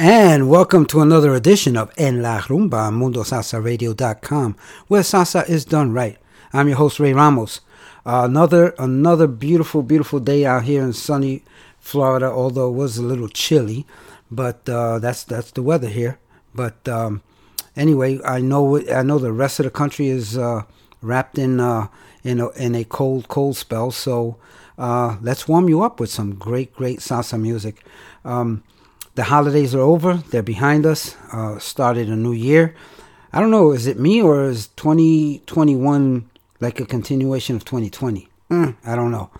And welcome to another edition of En La Rumba on MundoSalsaRadio.com, where salsa is done right. I'm your host Ray Ramos. Uh, another another beautiful, beautiful day out here in sunny Florida. Although it was a little chilly, but uh, that's that's the weather here. But um, anyway, I know I know the rest of the country is uh, wrapped in uh, in a, in a cold cold spell. So uh, let's warm you up with some great great salsa music. Um, the holidays are over; they're behind us. Uh, started a new year. I don't know, is it me or is 2021 like a continuation of 2020? Mm, I don't know.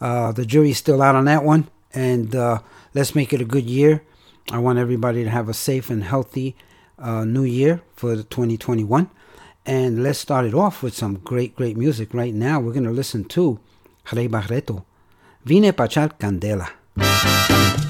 Uh, the jury's still out on that one, and uh, let's make it a good year. I want everybody to have a safe and healthy uh, new year for 2021. And let's start it off with some great, great music. Right now, we're going to listen to Ray Barretto. Vine Pa' Echar Candela.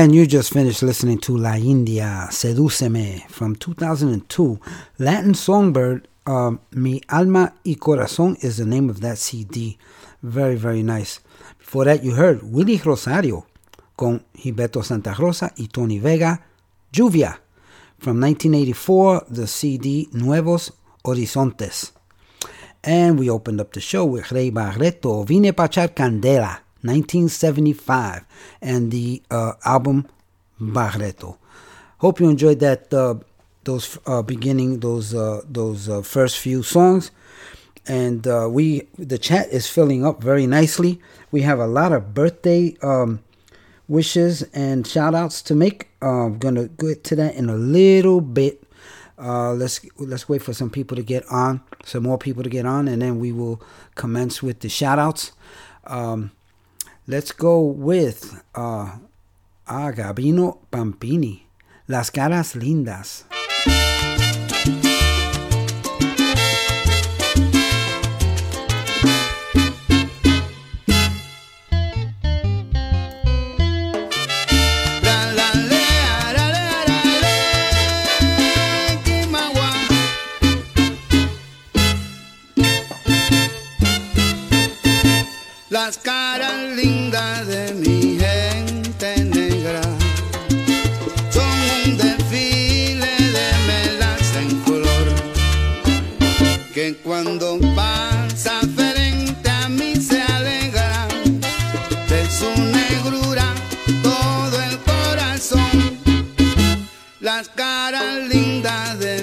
And you just finished listening to La India, Sedúceme, from 2002. Latin Songbird, um, Mi Alma y Corazón is the name of that CD. Very, very nice. Before that, you heard Willie Rosario con Gilberto Santa Rosa y Tony Vega, Lluvia, from 1984, the CD Nuevos Horizontes. And we opened up the show with Ray Barretto, Vine Pa' Echar Candela, 1975, and the uh, album Barretto. Hope you enjoyed that. Uh, those uh, beginning, those uh, those uh, first few songs, and uh, we the chat is filling up very nicely. We have a lot of birthday um, wishes and shout outs to make. I'm gonna get to that in a little bit. Uh, let's let's wait for some people to get on, some more people to get on, and then we will commence with the shout outs. Um, let's go with uh, ah, Gabino Pampini, Las Caras Lindas. Las caras lindas de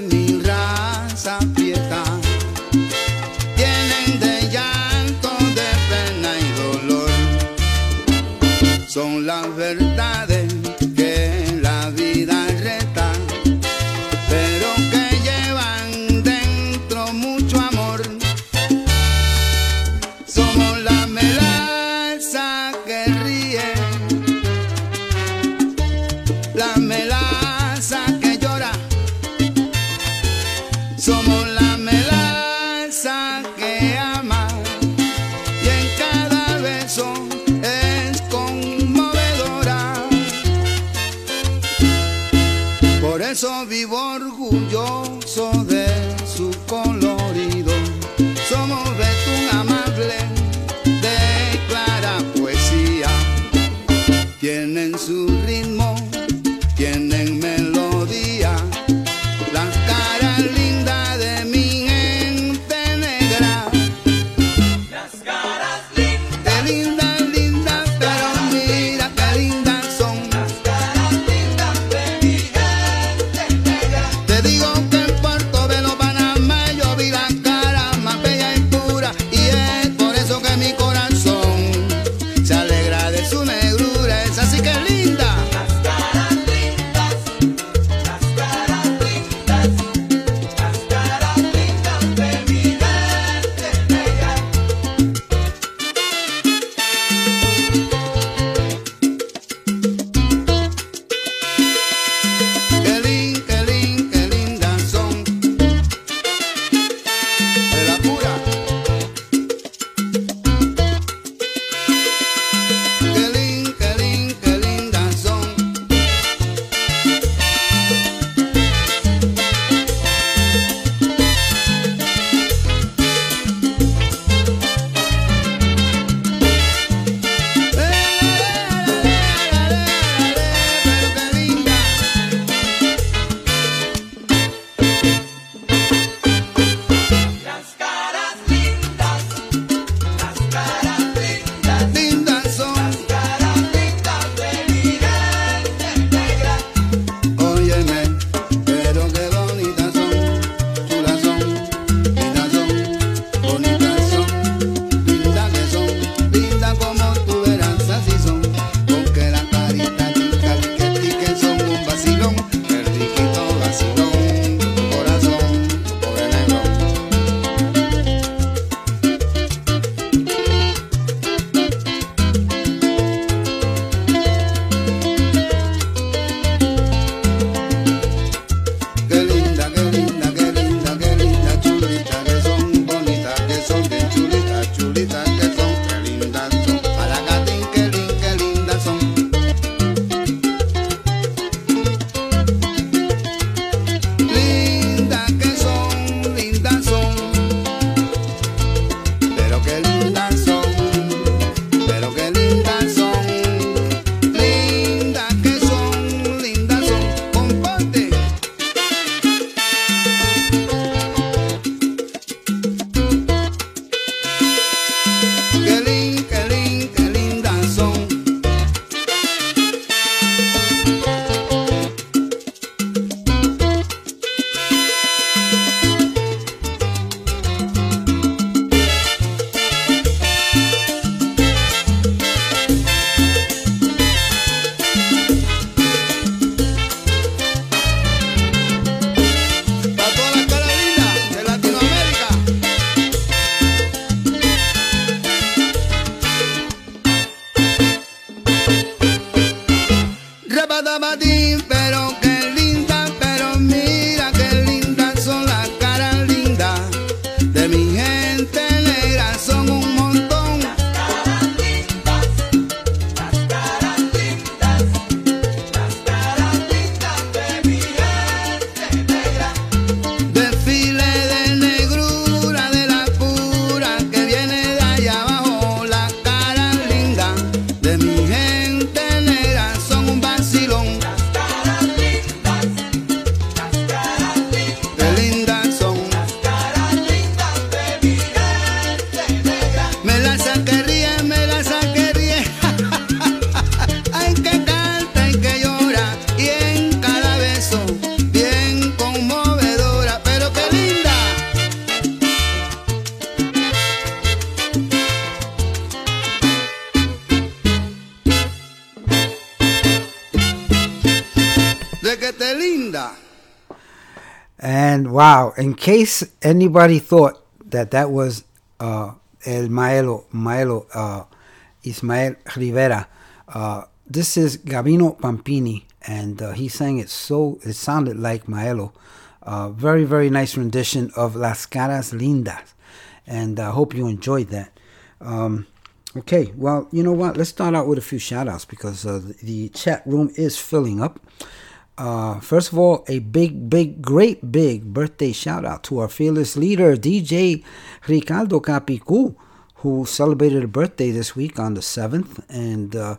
in case anybody thought that that was uh, El Maelo, Maelo uh, Ismael Rivera, uh, this is Gabino Pampini, and uh, he sang it so, it sounded like Maelo. Uh, very, very nice rendition of Las Caras Lindas, and I hope you enjoyed that. Um, okay, well, you know what? Let's start out with a few shout outs because uh, the, the chat room is filling up. Uh, first of all, a big, big, great big birthday shout out to our fearless leader, DJ Ricardo Capicu, who celebrated a birthday this week on the 7th. And uh,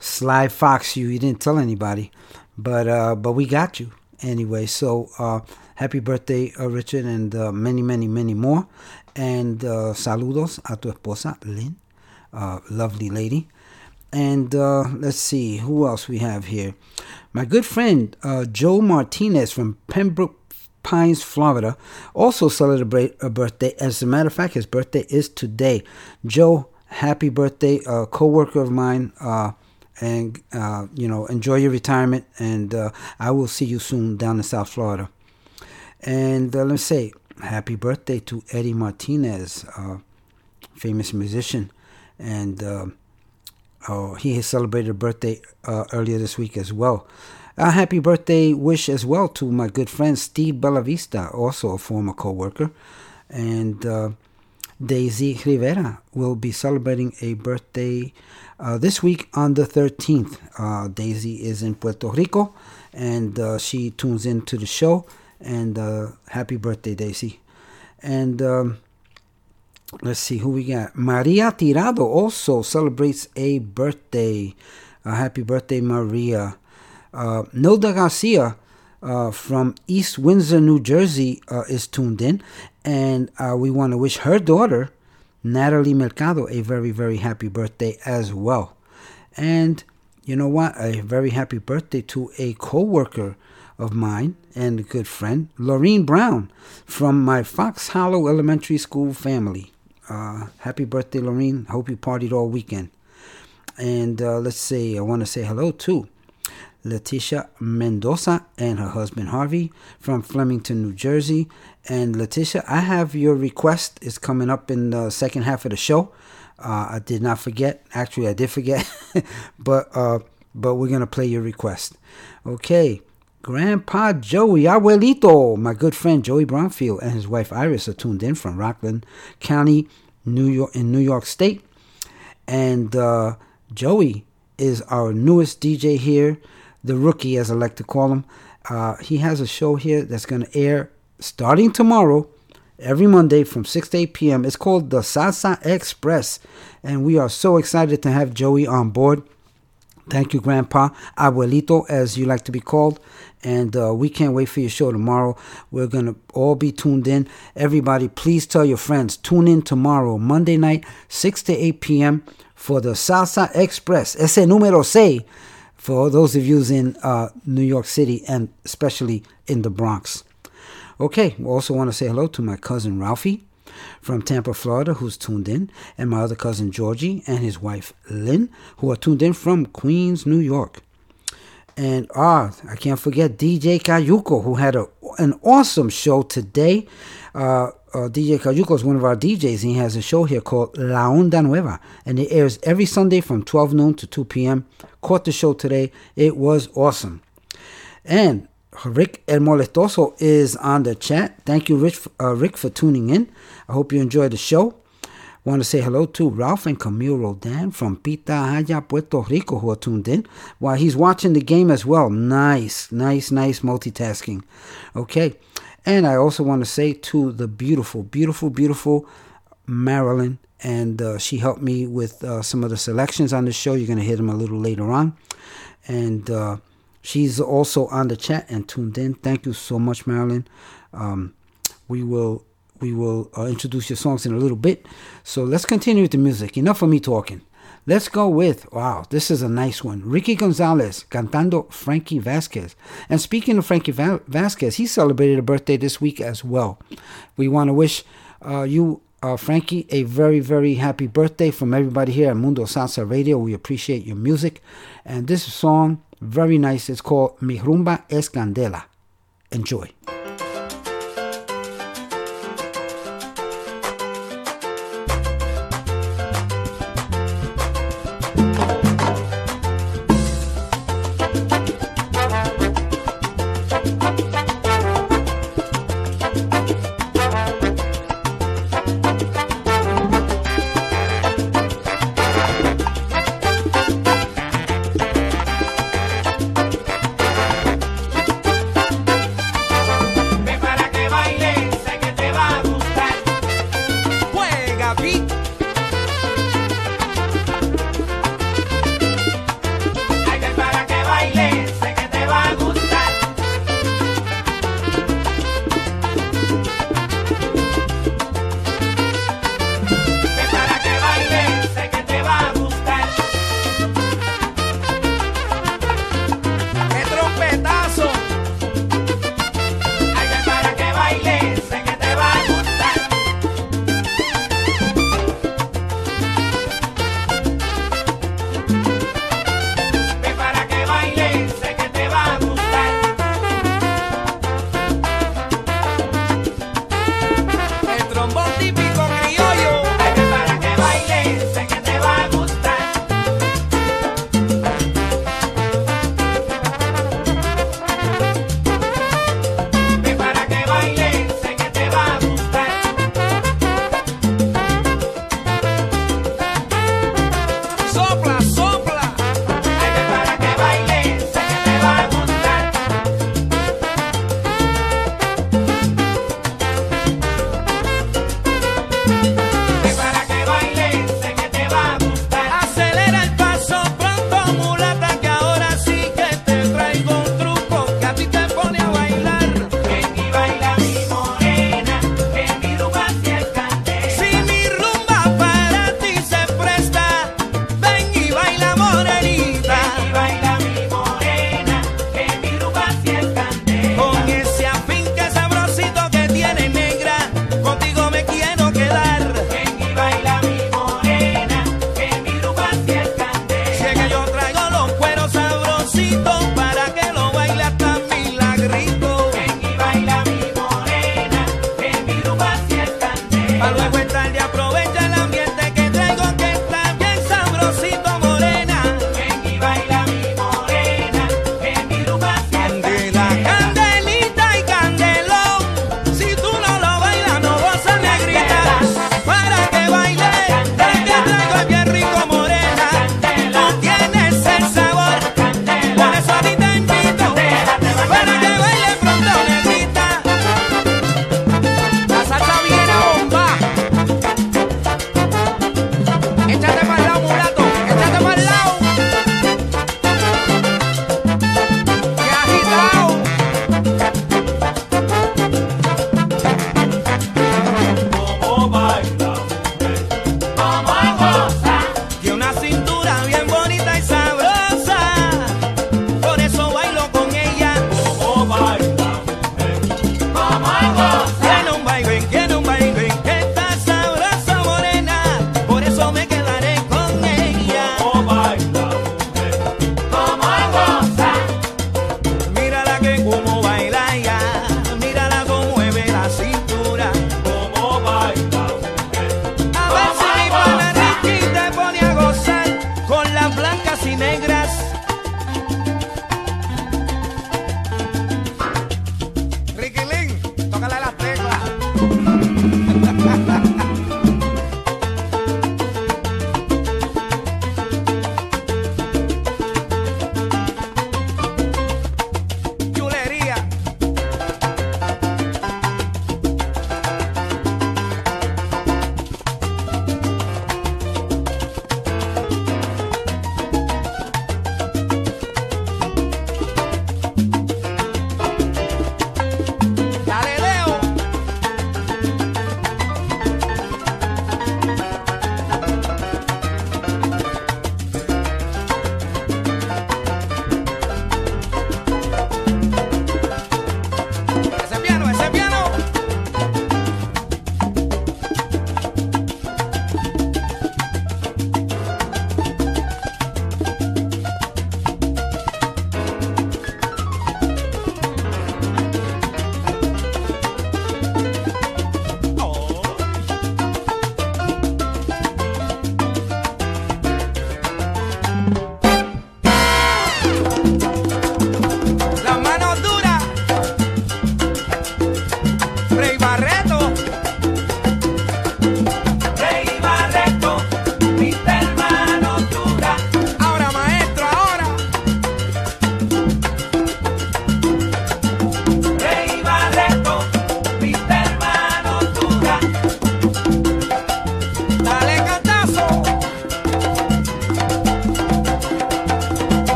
Sly Fox, you, you didn't tell anybody, but uh, but we got you anyway. So uh, happy birthday, uh, Richard, and uh, many, many, many more. And uh, saludos a tu esposa, Lynn, uh, lovely lady. And uh, let's see who else we have here. My good friend uh, Joe Martinez from Pembroke Pines, Florida, also celebrate a birthday. As a matter of fact, his birthday is today. Joe, happy birthday, a co-worker of mine. Uh, and uh, you know, enjoy your retirement. And uh, I will see you soon down in South Florida. And uh, let's say happy birthday to Eddie Martinez, uh, famous musician, and uh, oh, he has celebrated a birthday uh, earlier this week as well. A happy birthday wish as well to my good friend Steve Bellavista, also a former co-worker, and uh, Daisy Rivera will be celebrating a birthday uh, this week on the 13th. Uh, Daisy is in Puerto Rico, and uh, she tunes into the show. And uh, happy birthday, Daisy! And um, let's see who we got. Maria Tirado also celebrates a birthday. Uh, happy birthday, Maria. Uh, Nilda Garcia uh, from East Windsor, New Jersey, uh, is tuned in. And uh, we want to wish her daughter, Natalie Mercado, a very, very happy birthday as well. And you know what? A very happy birthday to a co worker of mine and a good friend, Lorene Brown, from my Fox Hollow Elementary School family. Uh, happy birthday, Lorene. Hope you partied all weekend. And uh, let's say, I want to say hello to Leticia Mendoza and her husband Harvey from Flemington, New Jersey. And Leticia, I have your request. It's coming up in the second half of the show. Uh, I did not forget. Actually, I did forget, but uh, but we're gonna play your request. Okay, Grandpa Joey Abuelito, my good friend Joey Bromfield and his wife Iris are tuned in from Rockland County, New York, in New York State, and uh, Joey is our newest DJ here, the rookie as I like to call him. Uh, he has a show here that's gonna air starting tomorrow every Monday from 6 to 8 p.m. It's called the Salsa Express, and we are so excited to have Joey on board. Thank you, Grandpa, Abuelito, as you like to be called. And uh, we can't wait for your show tomorrow. We're going to all be tuned in. Everybody, please tell your friends. Tune in tomorrow, Monday night, 6 to 8 p.m. for the Salsa Express. Ese número seis for those of you in uh, New York City and especially in the Bronx. Okay, also want to say hello to my cousin Ralphie from Tampa, Florida, who's tuned in, and my other cousin Georgie and his wife Lynn, who are tuned in from Queens, New York. And ah, I can't forget DJ Cayuco, who had a, an awesome show today. Uh, uh, DJ Cayuco is one of our DJs, and he has a show here called La Onda Nueva, and it airs every Sunday from 12 noon to 2 p.m. Caught the show today. It was awesome. And Rick El Molestoso is on the chat. Thank you, Rich, uh, Rick, for tuning in. I hope you enjoyed the show. Want to say hello to Ralph and Camille Rodan from Pitahaya, Puerto Rico, who are tuned in while he's watching the game as well. Nice, nice, nice multitasking. Okay. And I also want to say to the beautiful, beautiful, beautiful Marilyn, and uh, she helped me with uh, some of the selections on the show. You're going to hear them a little later on. And uh, she's also on the chat and tuned in. Thank you so much, Marilyn. Um, we will we will uh, introduce your songs in a little bit. So let's continue with the music. Enough of me talking. Let's go with, wow, this is a nice one. Ricky Gonzalez cantando Frankie Vasquez. And speaking of Frankie Va- Vasquez, he celebrated a birthday this week as well. We want to wish uh, you, uh, Frankie, a very, very happy birthday from everybody here at Mundo Salsa Radio. We appreciate your music. And this song Very nice. It's called Mi Rumba es Candela. Enjoy.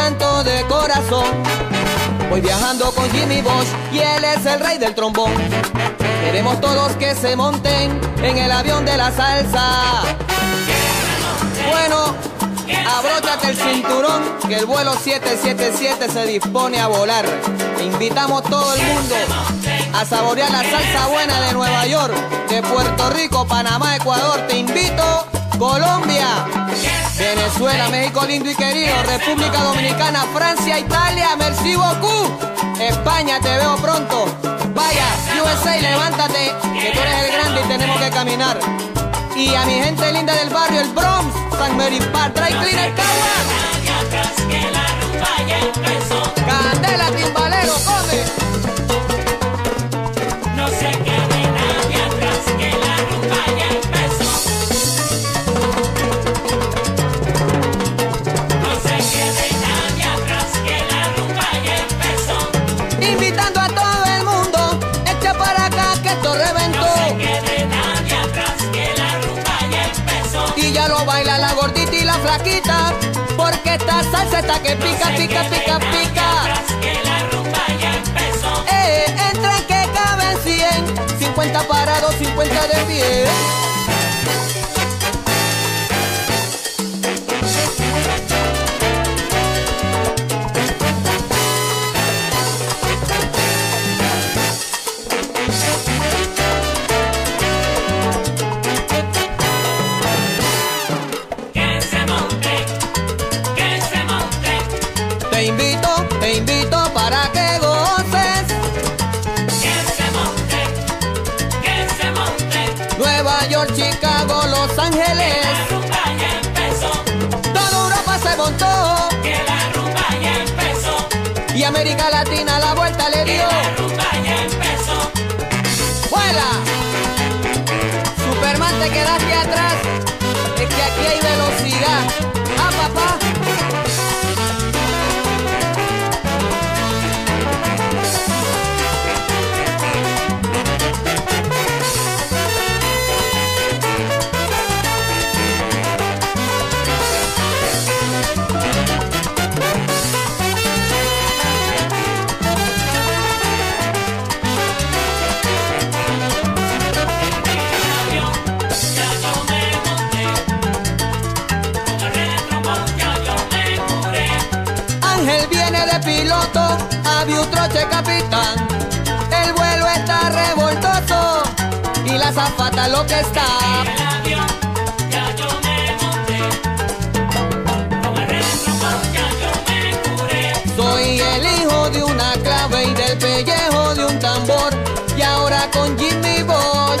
De corazón. Voy viajando con Jimmy Bosch y él es el rey del trombón. Queremos todos que se monten en el avión de la salsa. Bueno, abróchate el cinturón que el vuelo 777 se dispone a volar. Te invitamos todo el mundo a saborear la salsa buena de Nueva York, de Puerto Rico, Panamá, Ecuador. Te invito, Colombia, Venezuela, México lindo y querido, República Dominicana, Francia, Italia, merci beaucoup. España, te veo pronto. Vaya, USA, levántate, que tú eres el grande y tenemos que caminar. Y a mi gente linda del barrio, el Bronx, San Mary Park, Dry Cleaner. Candela, salsa está que pica, pica, pica, pica. Atrás, que la rumba ya empezó. Eh, entra que caben 100, 50 parados, 50 de pie. América Latina la vuelta le dio. La rumba ya empezó. ¡Vuela! Superman, te quedaste atrás. Es que aquí hay velocidad. Viene de piloto, aviutroche capitán. El vuelo está revoltoso y la zafata lo que está. El avión ya yo me monté, con el ya yo me curé. Soy el hijo de una clave y del pellejo de un tambor. Y ahora con Jimmy Bosch,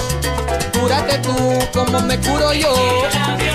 cúrate tú como me curo yo. El avión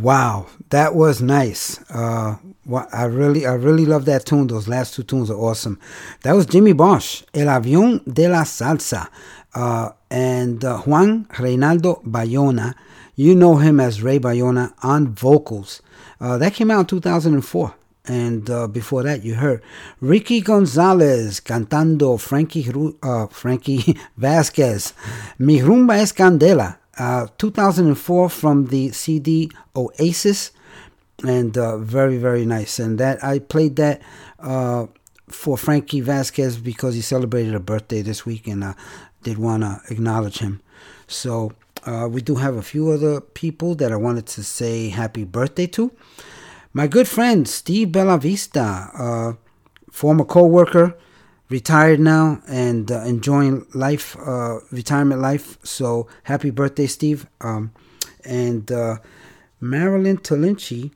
Wow, that was nice. Uh, I really, I really love that tune. Those last two tunes are awesome. That was Jimmy Bosch, El Avión de la Salsa, uh, and uh, Juan Reinaldo Bayona. You know him as Ray Bayona on vocals. Uh, that came out in 2004. And uh, before that, you heard Ricky Gonzalez cantando Frankie, uh, Frankie Vasquez. Mi rumba es candela. Uh, 2004 from the CD Oasis, and uh, very very nice. And that I played that uh, for Frankie Vasquez because he celebrated a birthday this week, and I did want to acknowledge him. So uh, we do have a few other people that I wanted to say happy birthday to. My good friend Steve Bellavista, uh, former co-worker, retired now and uh, enjoying life, uh, retirement life. So happy birthday, Steve! Um, and uh, Marilyn Talinci,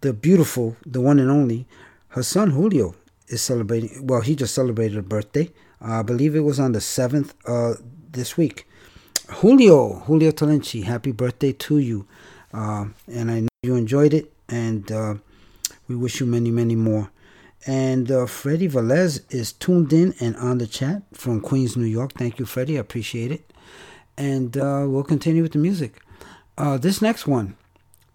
the beautiful, the one and only, her son Julio is celebrating. Well, he just celebrated a birthday. I believe it was on the seventh uh, this week. Julio, Julio Talinci, happy birthday to you. Uh, and I know you enjoyed it, and uh, we wish you many, many more. And uh, Freddie Velez is tuned in and on the chat from Queens, New York. Thank you, Freddie. I appreciate it. And uh, we'll continue with the music. Uh, this next one,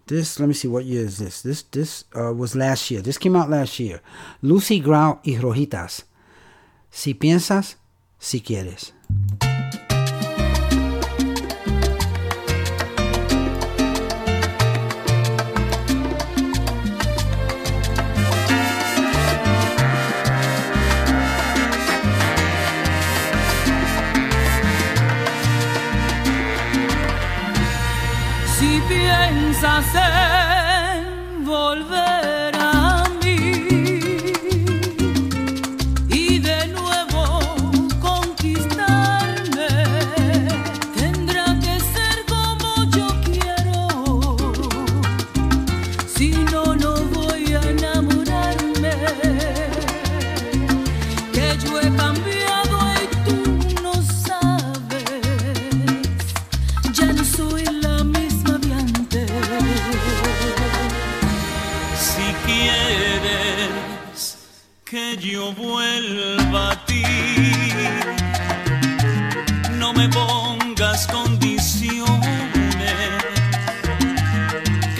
this let me see what year is this. This this uh, was last year. This came out last year. Lucy Grau y Rojitas. Si piensas, si quieres. Piensas en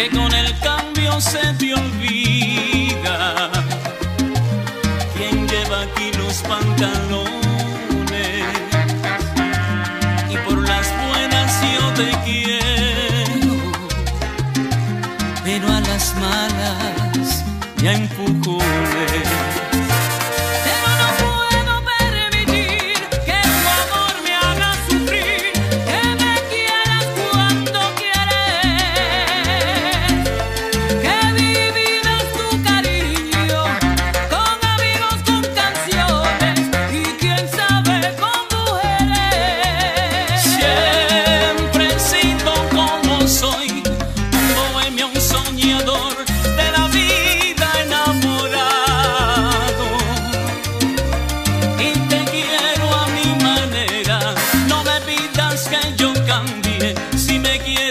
que con el cambio se te olvida quién lleva aquí los pantalones. Y por las buenas yo te quiero pero a las malas ya empujones. también si me quieres.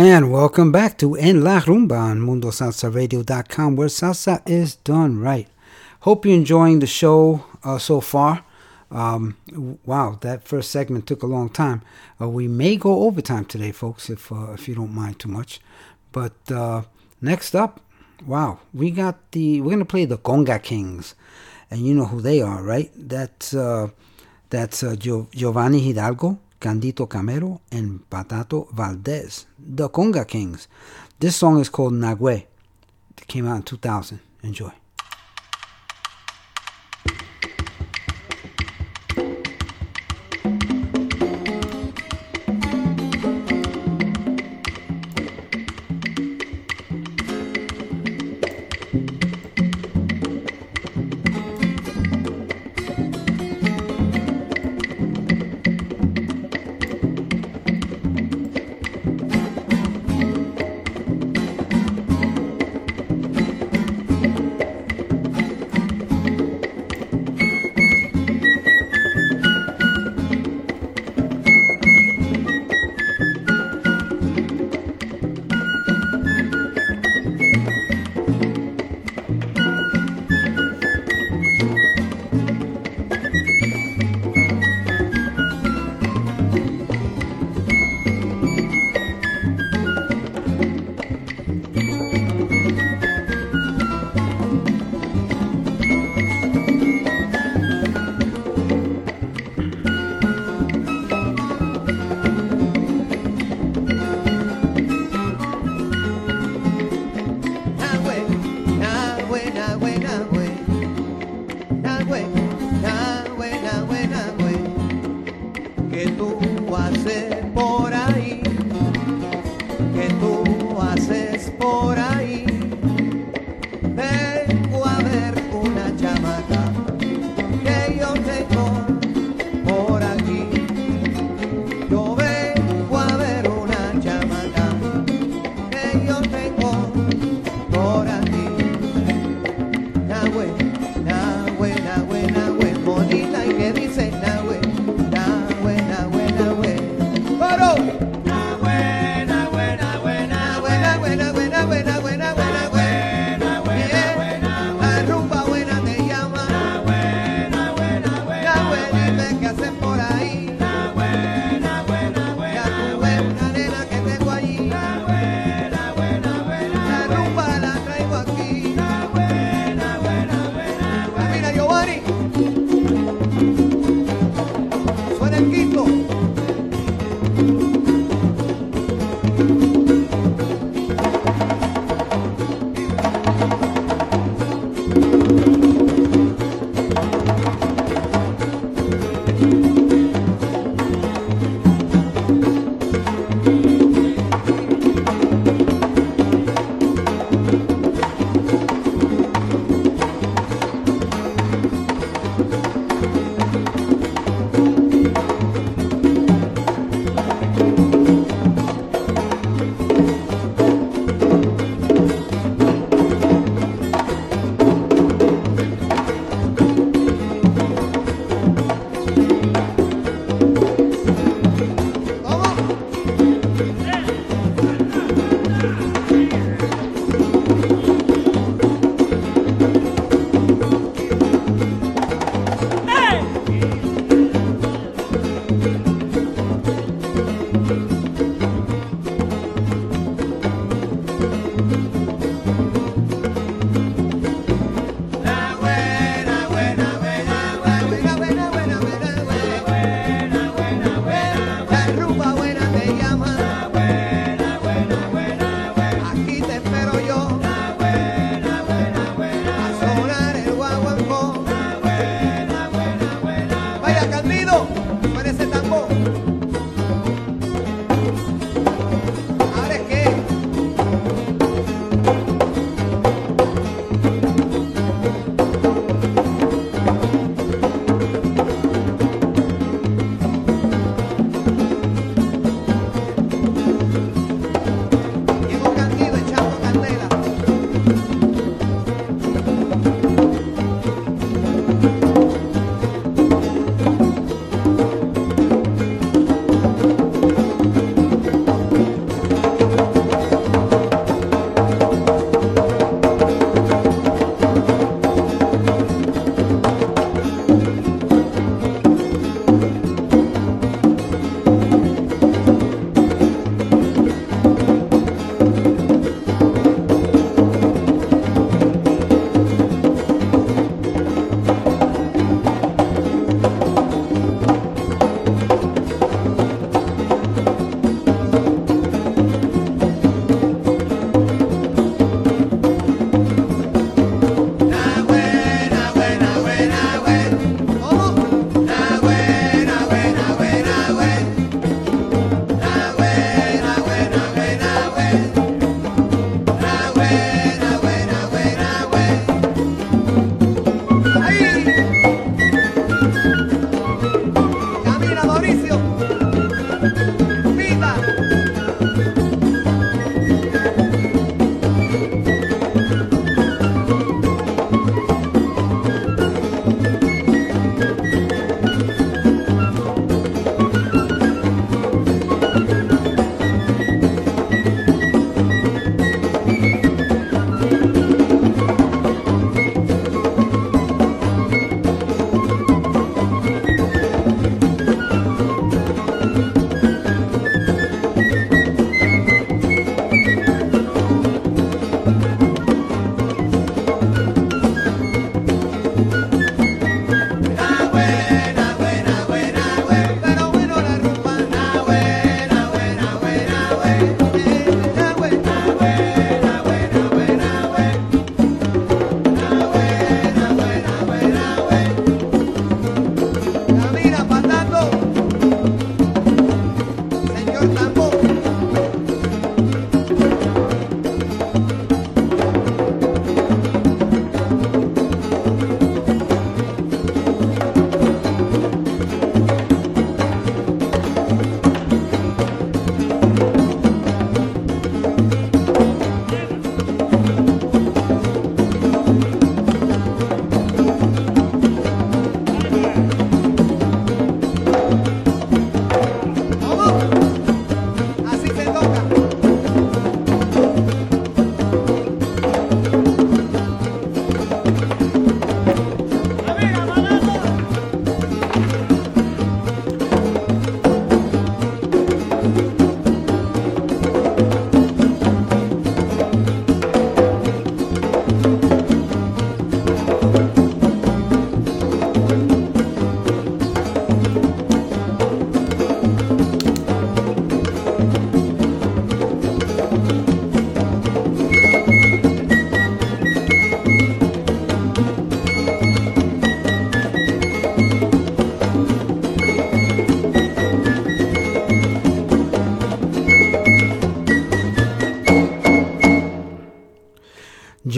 And welcome back to En La Rumba on MundoSalsaRadio.com, where salsa is done right. Hope you're enjoying the show uh, so far. Um, wow, that first segment took a long time. Uh, we may go overtime today, folks, if uh, if you don't mind too much. But uh, next up, wow, we got the we're gonna play the Conga Kings, and you know who they are, right? That's uh, that's uh, Gio- Giovanni Hidalgo, Candido Camero, and Patato Valdez, the Conga Kings. This song is called Nagüe. It came out in 2000. Enjoy.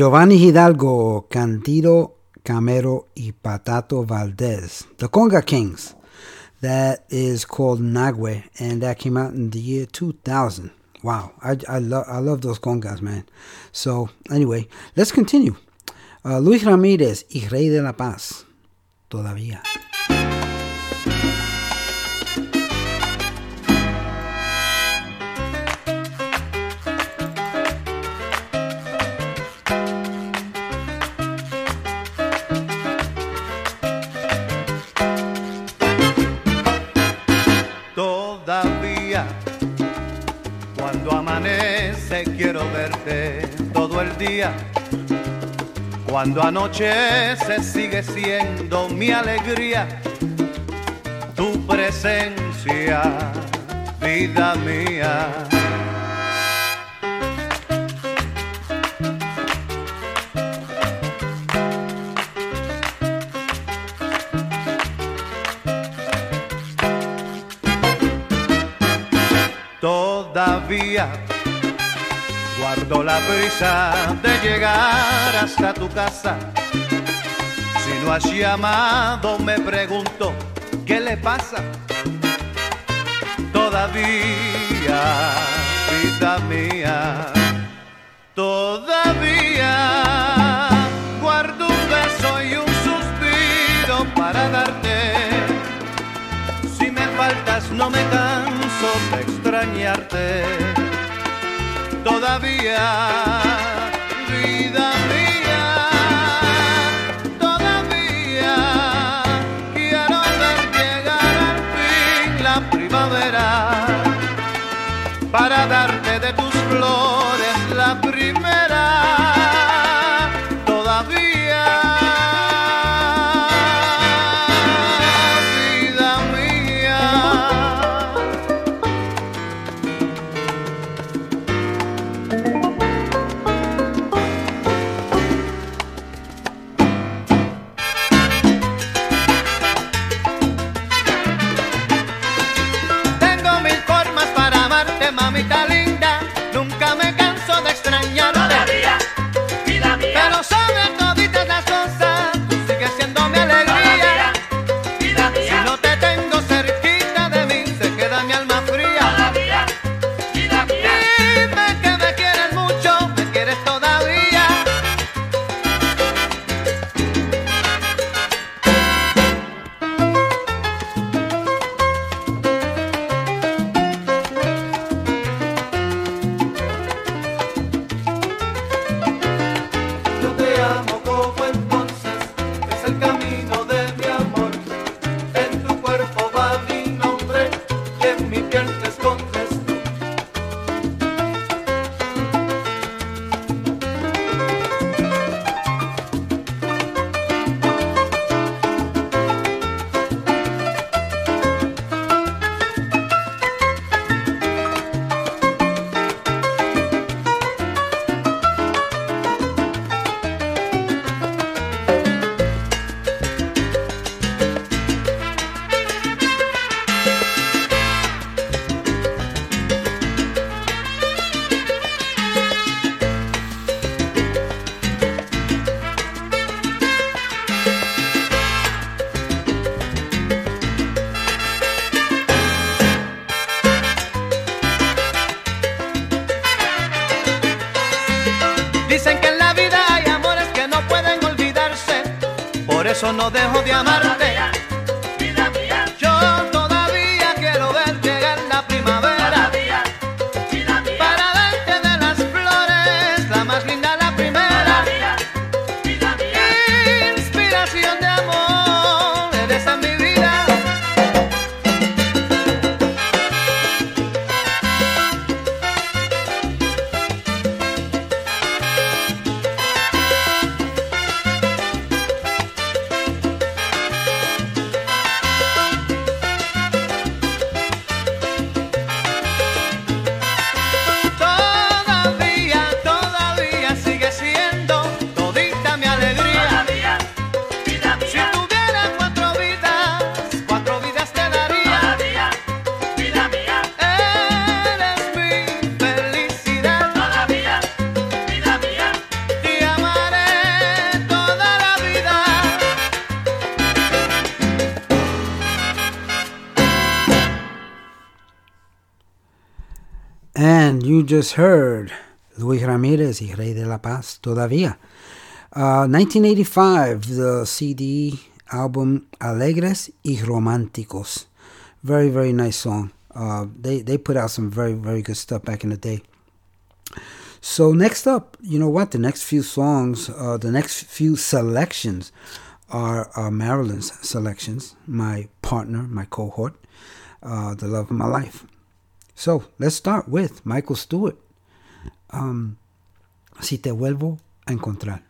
Giovanni Hidalgo, Candido Camero, y Patato Valdez, the Conga Kings. That is called Nagüe, and that came out in the year 2000. Wow, I, I love I love those congas, man. So anyway, let's continue. Uh, Luis Ramírez y Ray de la Paz. Todavía, Cuando anochece sigue siendo mi alegría tu presencia, vida mía. Todavía guardo la prisa de llegar hasta tu casa. Si no has llamado, me pregunto, ¿qué le pasa? Todavía, vida mía, todavía guardo un beso y un suspiro para darte. Si me faltas, no me canso de extrañarte todavía, just heard Luis Ramirez y Ray de la Paz todavía. Uh, 1985, the CD album Alegres y Románticos. Very, very nice song. Uh, they, they put out some very, very good stuff back in the day. So next up, you know what? The next few songs, uh, the next few selections are uh, Marilyn's selections. My partner, my cohort, uh, the love of my life. So let's start with Michael Stewart. Um, si te vuelvo a encontrar.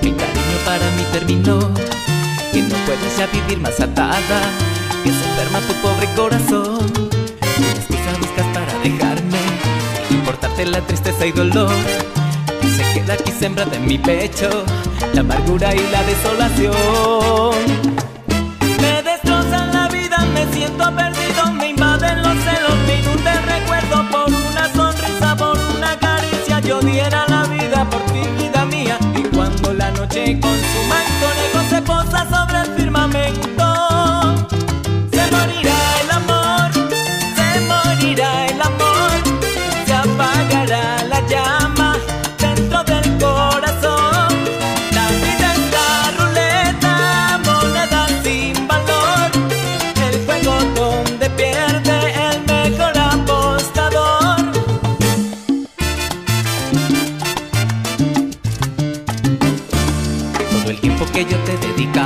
Que el cariño para mí terminó, que no puedes ya vivir más atada, que se enferma tu pobre corazón. Una excusa buscas para dejarme, sin importarte la tristeza y dolor. Y se queda aquí sembrada en mi pecho, la amargura y la desolación. Me destrozan la vida, me siento perdido, me invaden los celos, me inunda recuerdo por una sonrisa, por una caricia. Yo diera la vida por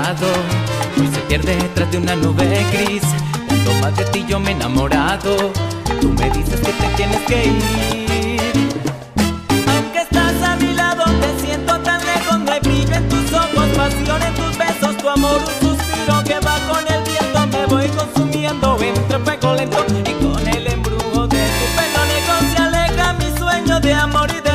dedicado Hoy se pierde detrás de una nube gris. Tanto más de ti yo me he enamorado Tú me dices que te tienes que ir. Aunque estás a mi lado te siento tan lejos Me brillo en tus ojos, pasión en tus besos Tu amor un suspiro que va con el viento Me voy consumiendo entre fuego lento Y con el embrujo de tu pelo negro Se aleja mi sueño de amor y deseo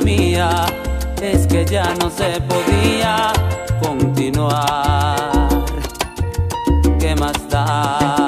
mía, es que ya no se podía continuar. ¿Qué más da?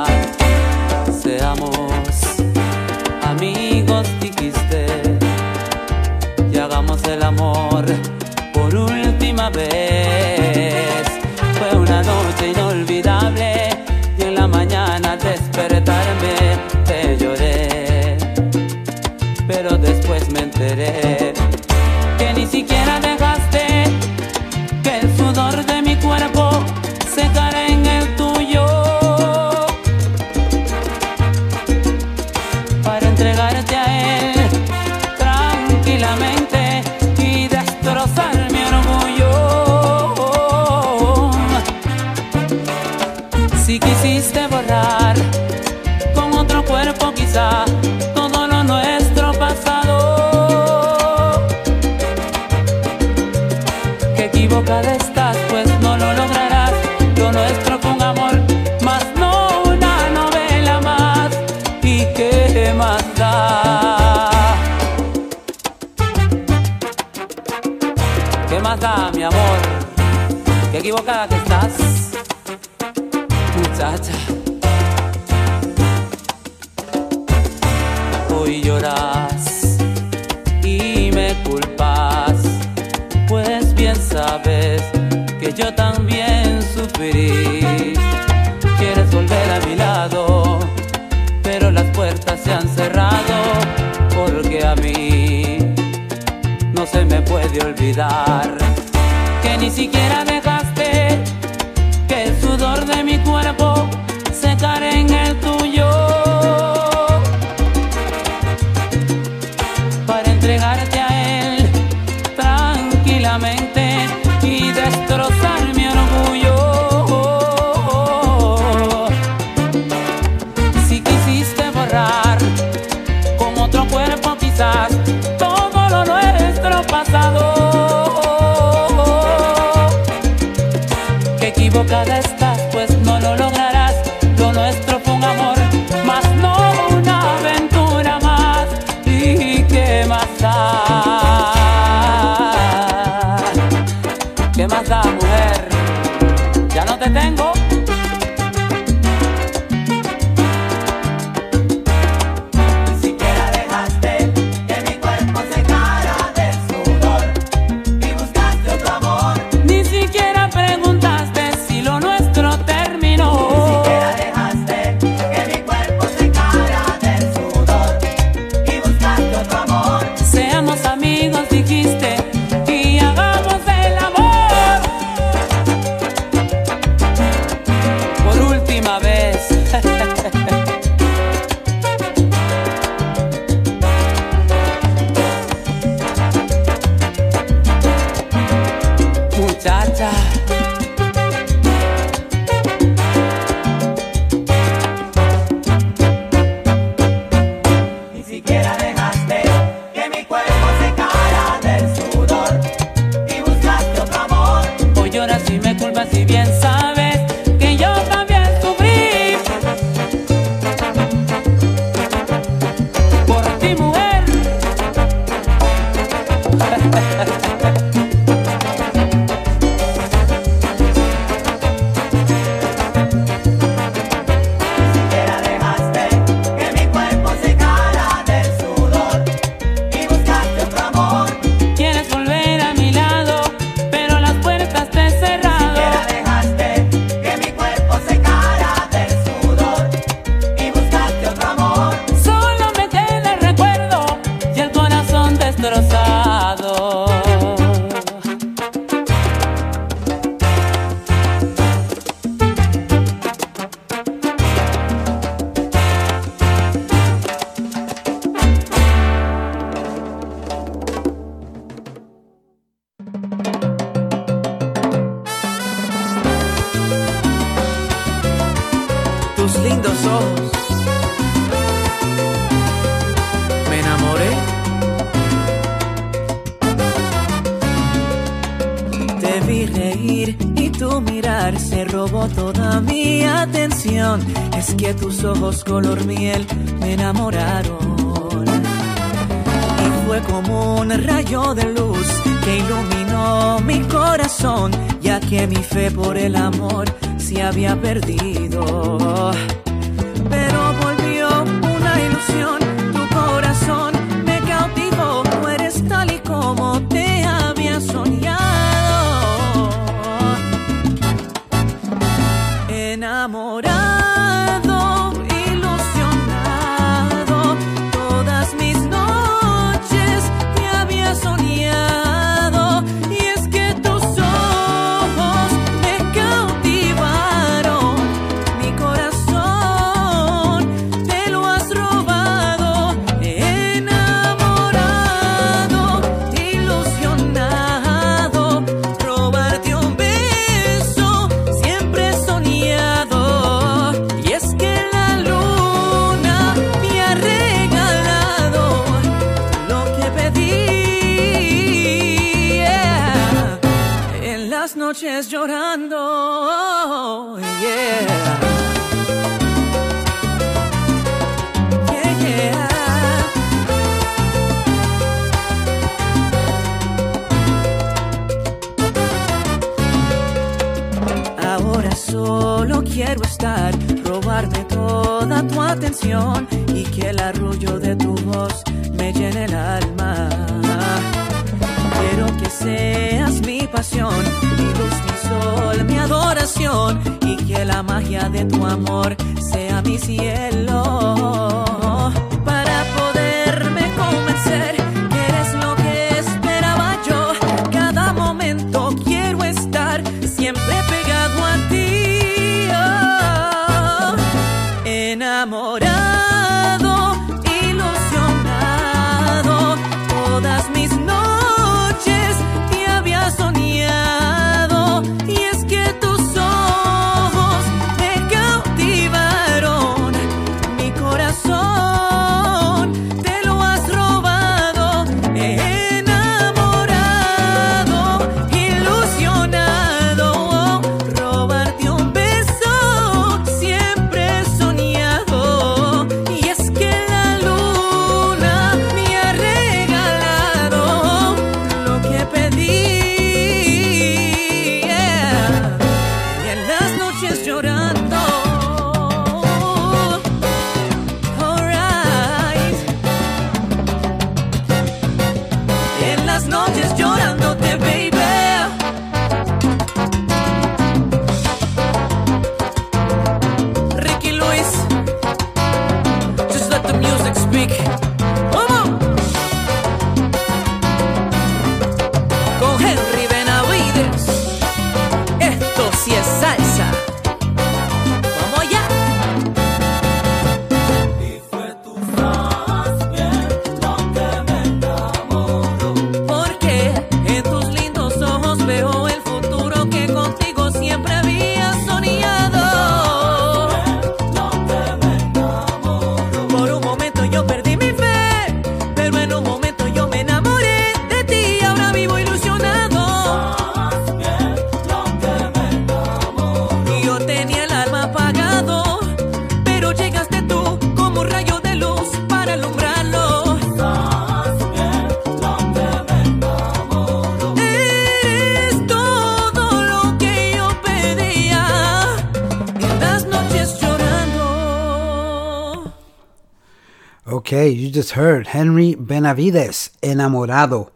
Heard Henry Benavides, Enamorado.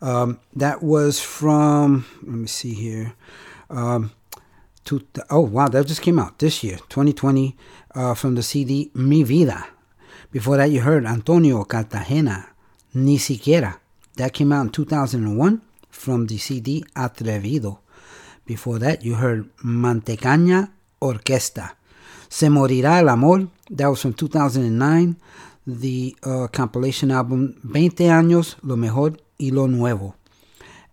Um, that was from, let me see here. Um, two, oh, wow, that just came out this year, 2020, uh, from the CD Mi Vida. Before that, you heard Antonio Cartagena, Ni Siquiera. That came out in 2001 from the CD Atrevido. Before that, you heard Mantecaña Orquesta. Se Morirá el Amor. That was from 2009. The uh, compilation album 20 Años, Lo Mejor y Lo Nuevo.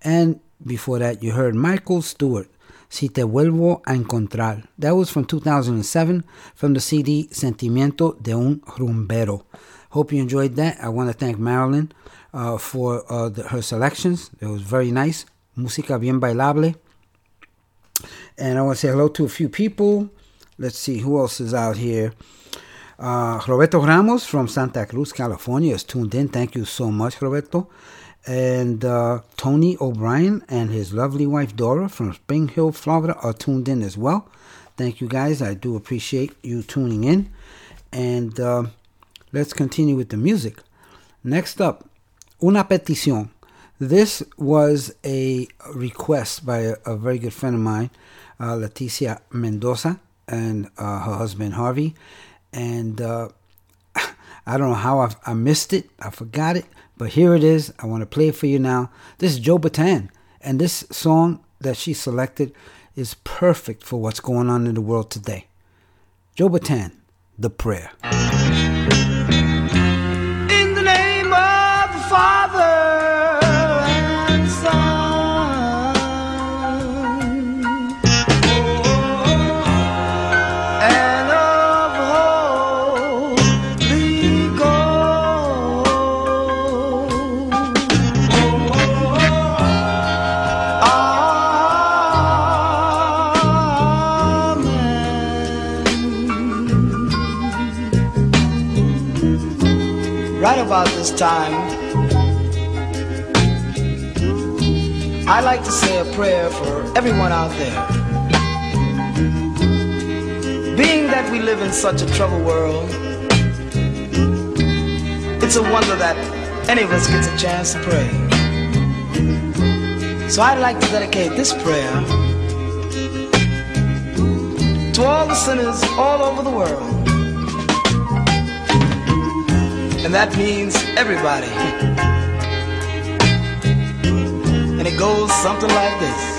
And before that, you heard Michael Stewart, Si Te Vuelvo a Encontrar. That was from 2007 from the CD Sentimiento de un Rumbero. Hope you enjoyed that. I want to thank Marilyn uh, for uh, the, her selections. It was very nice. Música bien bailable. And I want to say hello to a few people. Let's see who else is out here. Uh, Roberto Ramos from Santa Cruz, California is tuned in. Thank you so much, Roberto. And uh, Tony O'Brien and his lovely wife Dora from Spring Hill, Florida are tuned in as well. Thank you guys. I do appreciate you tuning in. And uh, let's continue with the music. Next up, Una Petición. This was a request by a, a very good friend of mine, uh, Leticia Mendoza, and uh, her husband Harvey. And uh, I don't know how I, I missed it. I forgot it. But here it is. I want to play it for you now. This is Joe Bataan. And this song that she selected is perfect for what's going on in the world today. Joe Bataan, The Prayer. This time, I like to say a prayer for everyone out there. Being that we live in such a troubled world, it's a wonder that any of us gets a chance to pray. So I'd like to dedicate this prayer to all the sinners all over the world. And that means everybody. And it goes something like this.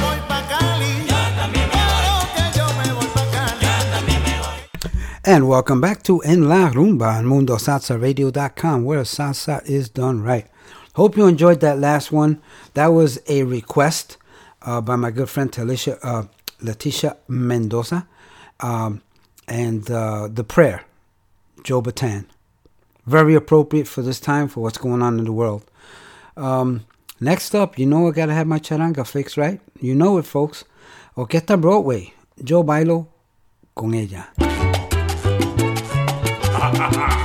And welcome back to En La Rumba on MundoSalsaRadio.com, where salsa is done right. Hope you enjoyed that last one. That was a request uh, by my good friend Talisha, uh, Leticia Mendoza, um, and uh, the prayer, Joe Bataan. Very appropriate for this time for what's going on in the world. Um, next up, you know I gotta have my charanga fixed, right? You know it, folks. Orquesta Broadway, Joe Bailo con ella. Esta noche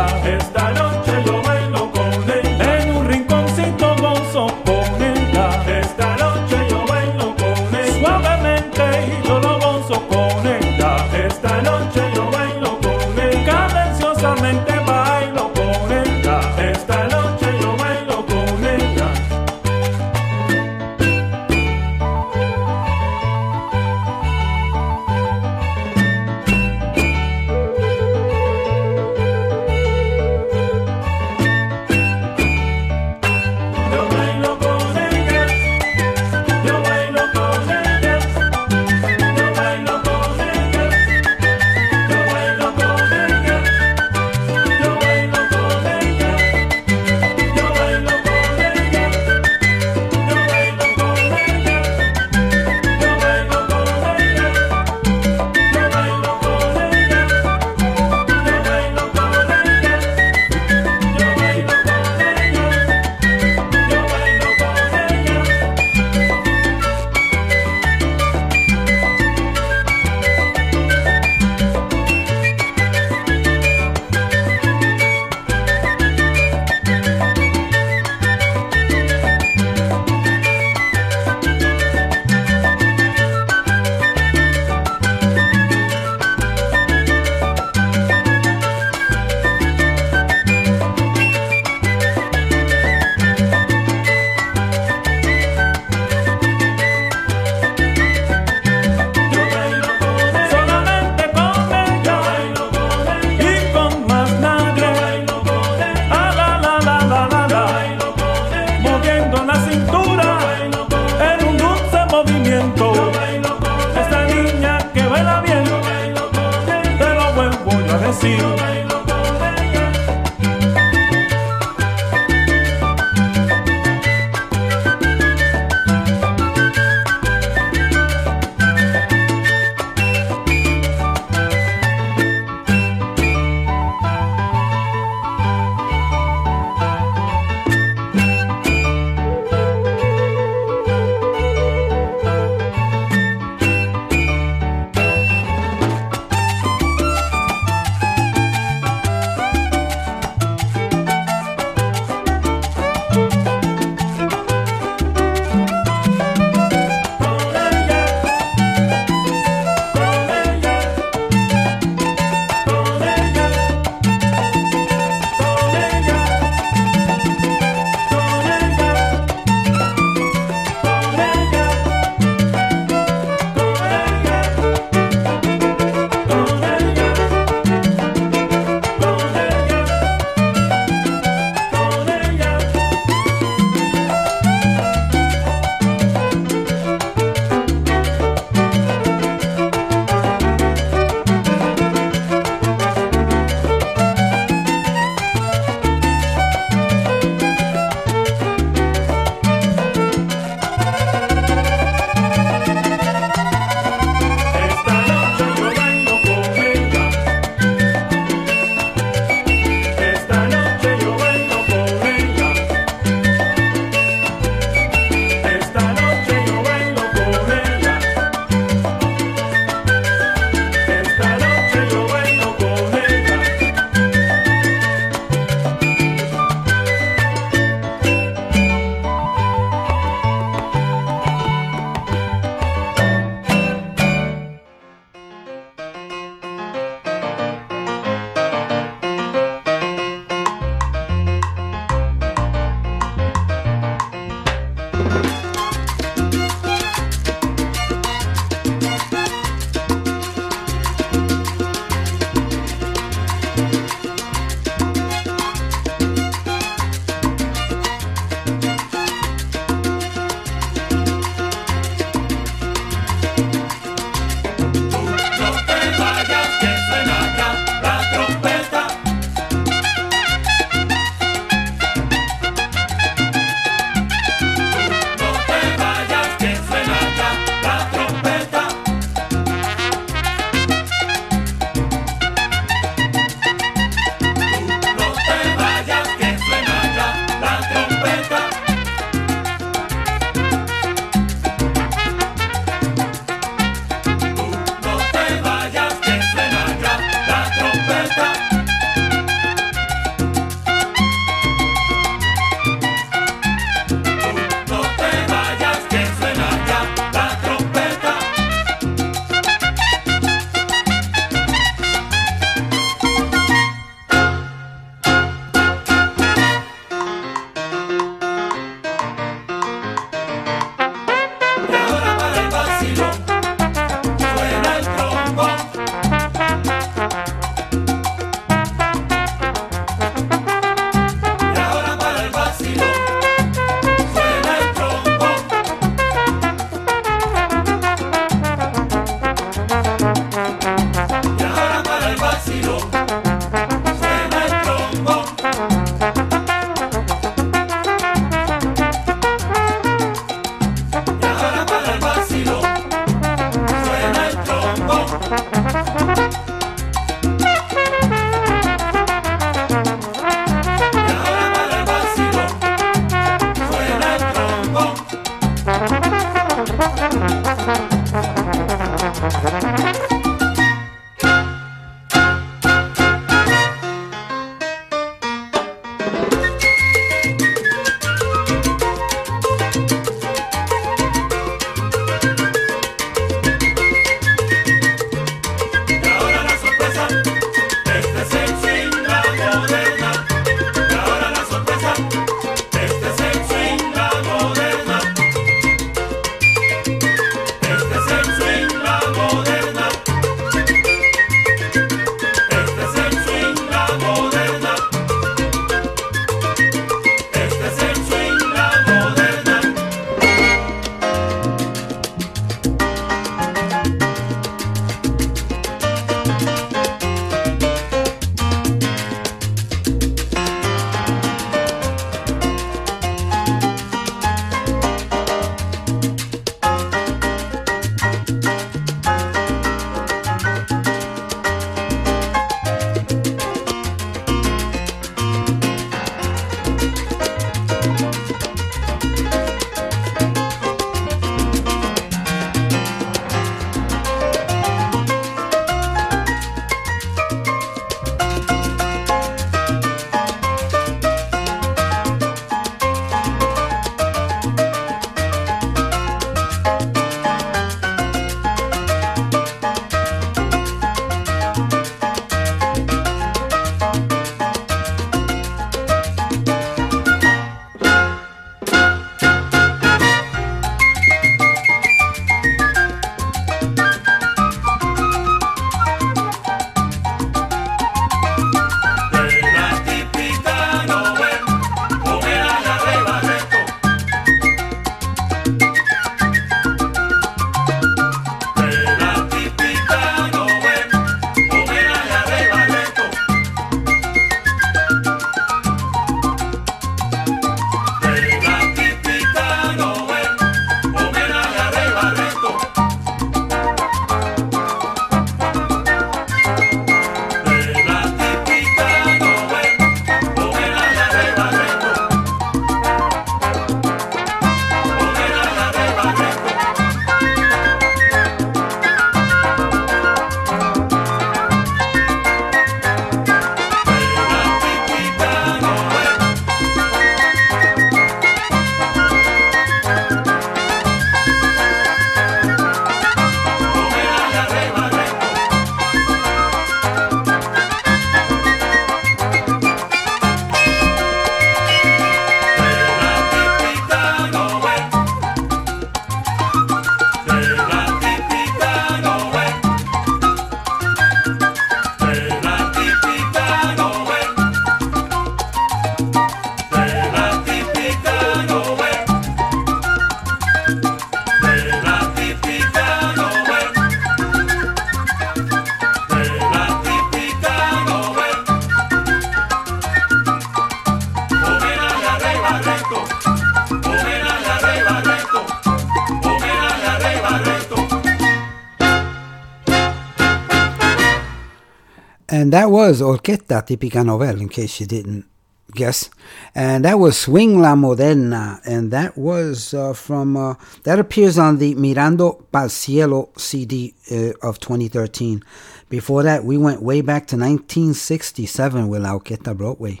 And that was Orquesta Típica Novel, in case you didn't guess. And that was Swing La Moderna. And that was uh, from, uh, that appears on the Mirando Pal Cielo CD uh, of 2013. Before that, we went way back to 1967 with La Orquesta Broadway.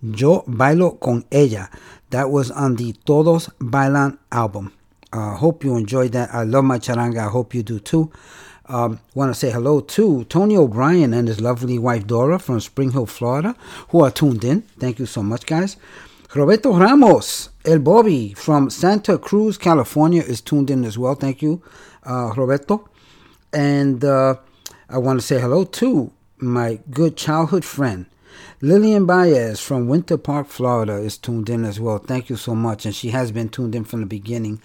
Yo Bailo Con Ella. That was on the Todos Bailan album. Uh, hope you enjoyed that. I love my charanga. I hope you do too. Um, Want to say hello to Tony O'Brien and his lovely wife Dora from Spring Hill, Florida, who are tuned in. Thank you so much, guys. Roberto Ramos, El Bobby from Santa Cruz, California, is tuned in as well. Thank you, uh, Roberto. And uh, I want to say hello to my good childhood friend, Lillian Baez from Winter Park, Florida, is tuned in as well. Thank you so much. And she has been tuned in from the beginning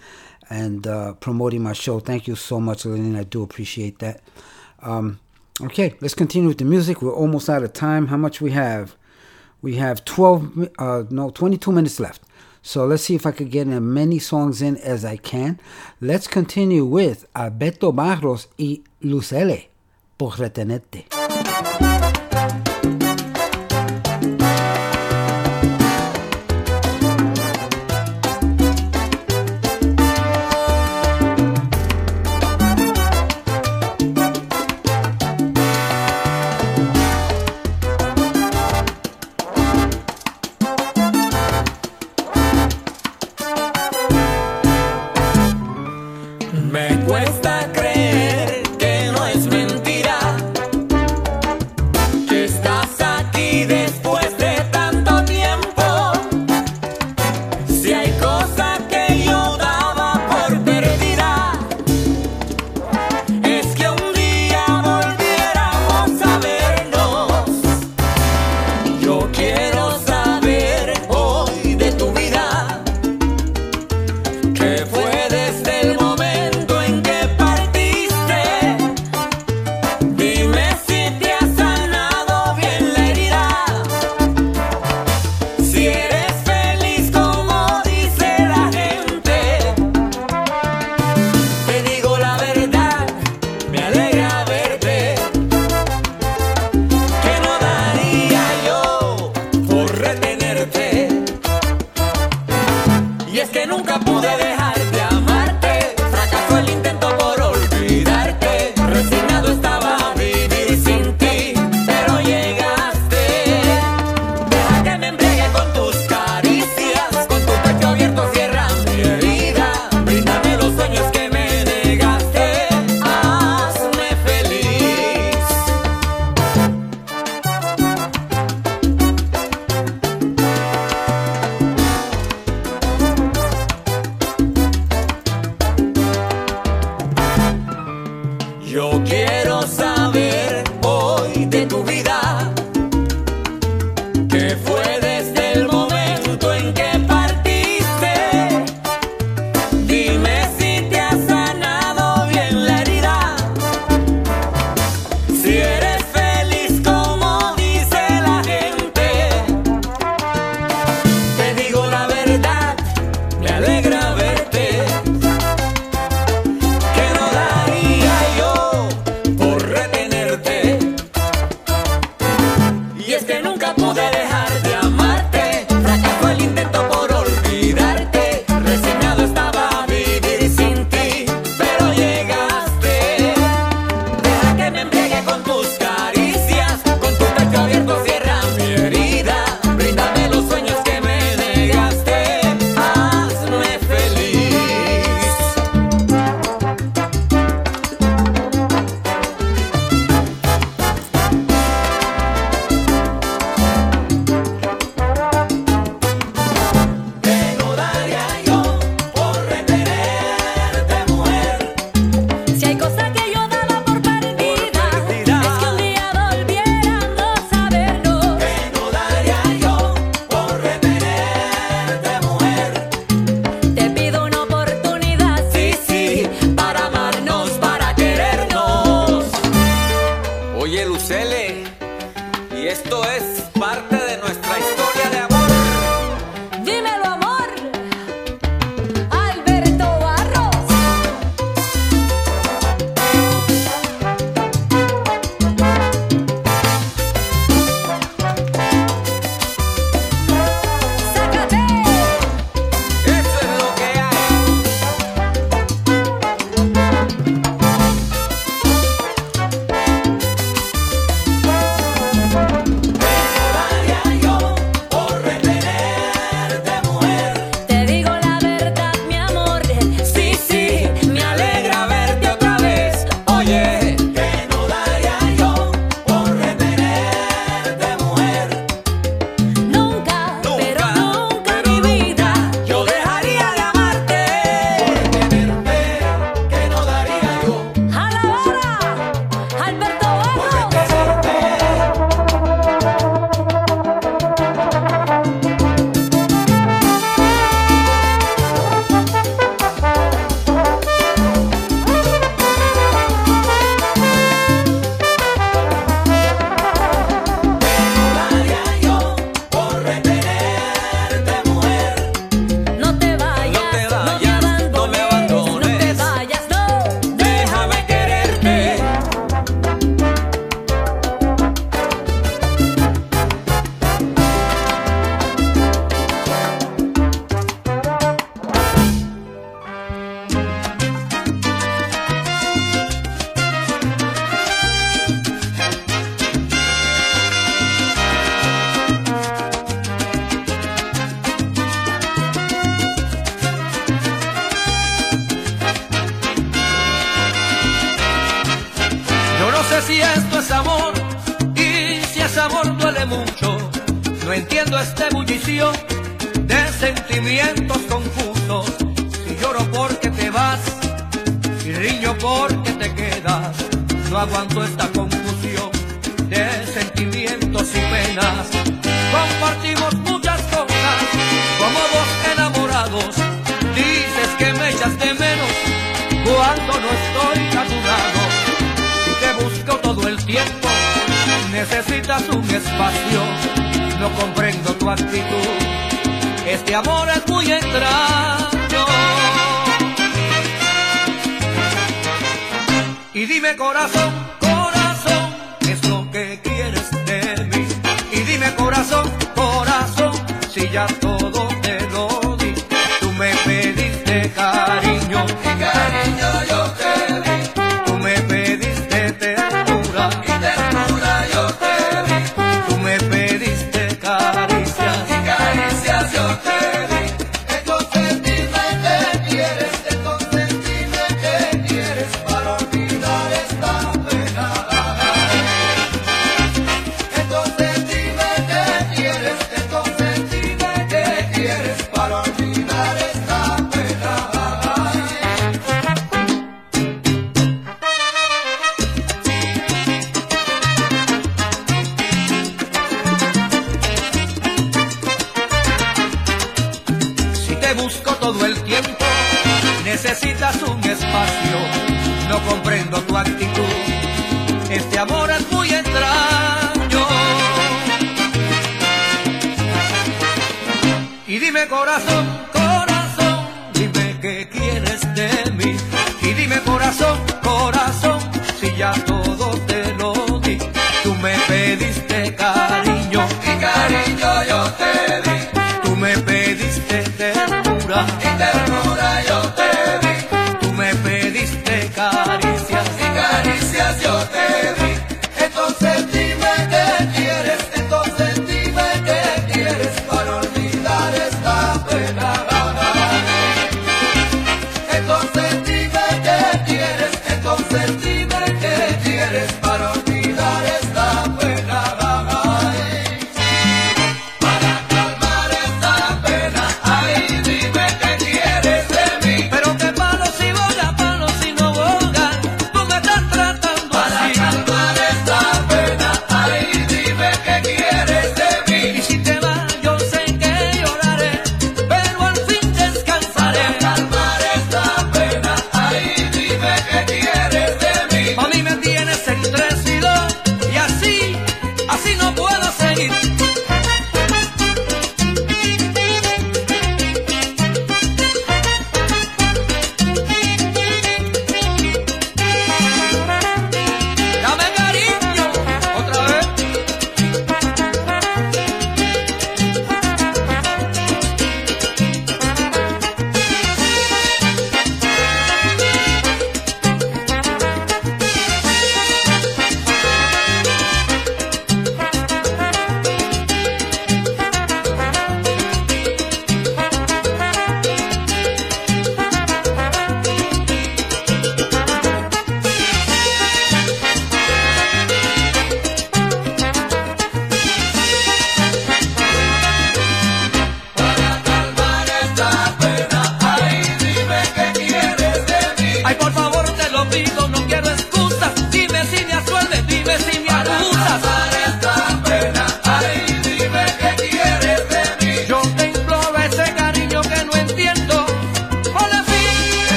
and uh, promoting my show. Thank you so much, Lillian. I do appreciate that. Um, okay, let's continue with the music. We're almost out of time. How much we have? We have 12, uh, no, 22 minutes left. So let's see if I could get as many songs in as I can. Let's continue with Alberto Barros y Lucele por retenerte.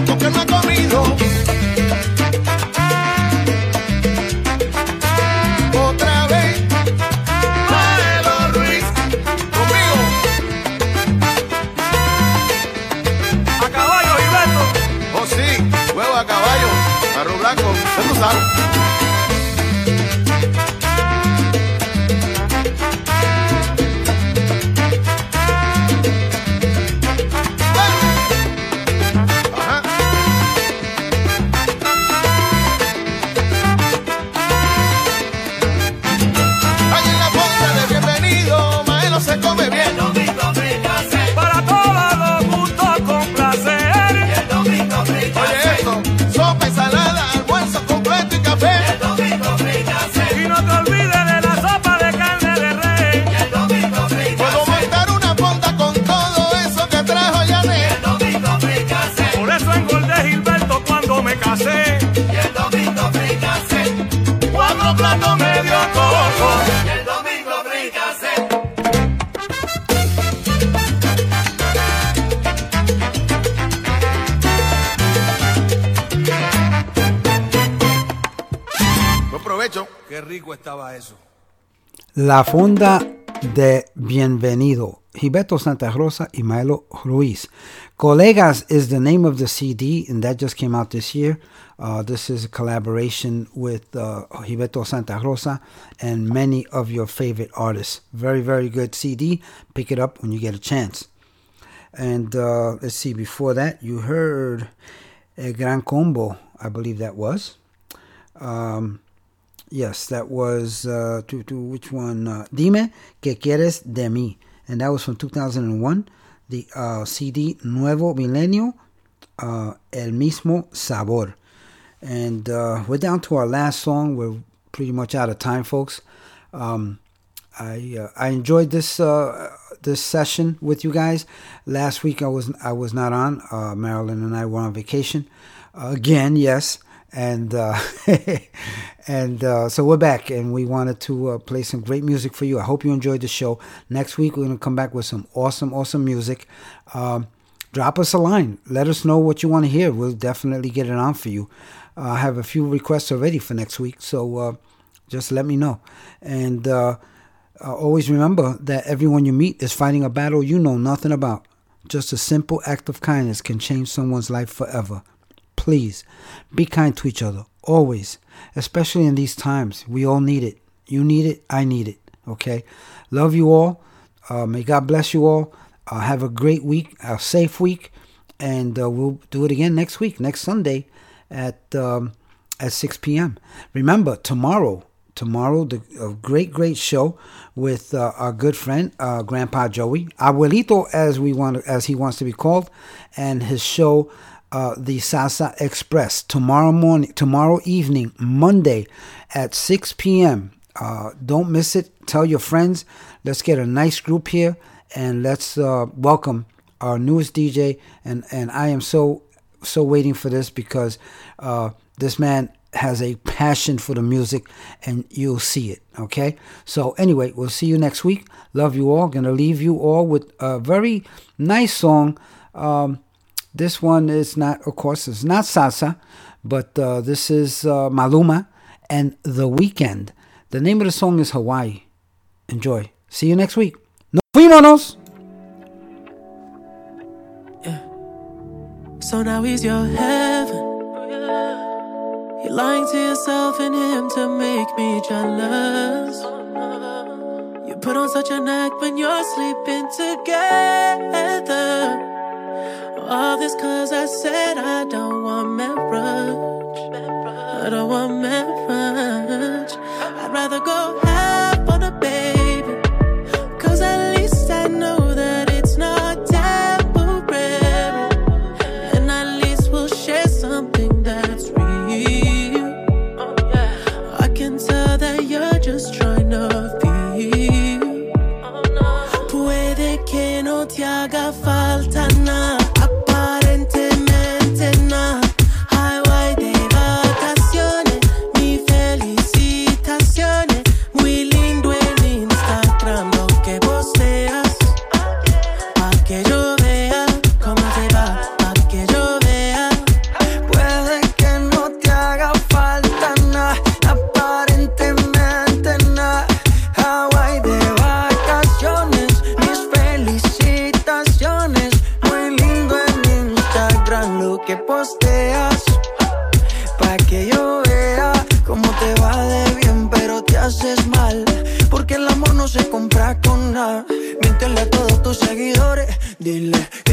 loco que La funda de Bienvenido, Gilberto Santa Rosa y Milo Ruiz. Colegas is the name of the CD, and that just came out this year. Uh, this is a collaboration with uh, Santa Rosa and many of your favorite artists. Very, very good CD. Pick it up when you get a chance. And uh, let's see, before that, you heard a Gran Combo, I believe that was. Um, Yes, that was uh, to, to which one? Uh, Dime que quieres de mí, and that was from 2001. The uh, CD Nuevo Milenio, uh, El mismo sabor, and uh, we're down to our last song. We're pretty much out of time, folks. Um, I uh, I enjoyed this uh, this session with you guys. Last week I was I was not on. Marilyn and I were on vacation again. Yes and uh, and uh, so we're back, and we wanted to uh, play some great music for you. I hope you enjoyed the show. Next week we're going to come back with some awesome, awesome music. Um, drop us a line. Let us know what you want to hear. We'll definitely get it on for you. I have a few requests already for next week, so uh, just let me know. And uh, uh, always remember that everyone you meet is fighting a battle you know nothing about. Just a simple act of kindness can change someone's life forever. Please be kind to each other, always, especially in these times. We all need it. You need it, I need it. Okay? Love you all. Uh, may God bless you all. Uh, have a great week, a safe week, and uh, we'll do it again next week, next Sunday at um, at 6 p.m. Remember, tomorrow, tomorrow, the a great, great show with uh, our good friend, uh, Grandpa Joey, Abuelito, as we want, as he wants to be called, and his show, uh, the Salsa Express, tomorrow morning, tomorrow evening, Monday, at 6 p.m. Uh, don't miss it. Tell your friends. Let's get a nice group here, and let's uh, welcome our newest DJ. And and I am so so waiting for this because uh, this man has a passion for the music and you'll see it okay so anyway we'll see you next week love you all gonna leave you all with a very nice song um, this one is not of course it's not salsa but uh, this is uh, maluma and the Weeknd the name of the song is hawaii enjoy see you next week no fuimos So now he's your heaven. You're lying to yourself and him to make me jealous. You put on such an act when you're sleeping together. All this cause I said I don't want marriage. I don't want marriage. I'd rather go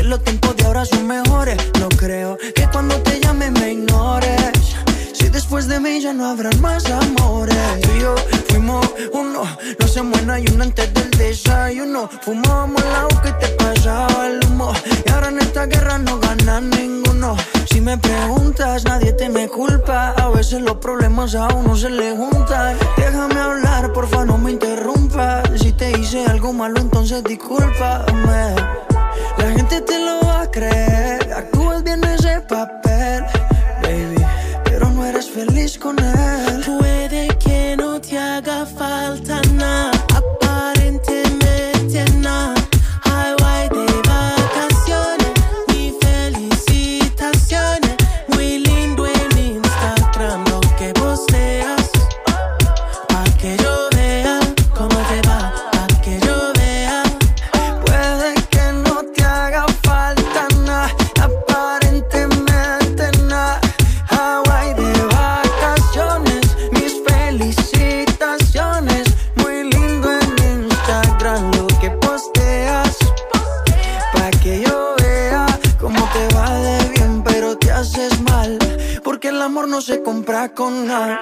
los tiempos de ahora son mejores. No creo que cuando te llame me ignores. Si después de mí ya no habrán más amores. Tú y yo fuimos uno. No hacemos nada y uno antes del desayuno. Fumábamos el agua que te pasaba el humo. Y ahora en esta guerra no gana ninguno. Si me preguntas, nadie te me culpa. A veces los problemas a uno se le juntan. Déjame hablar, porfa, no me interrumpas. Si te hice algo malo, entonces discúlpame. Te lo va a creer. Actúas bien ese papel, baby. Pero no eres feliz con él. Con nada.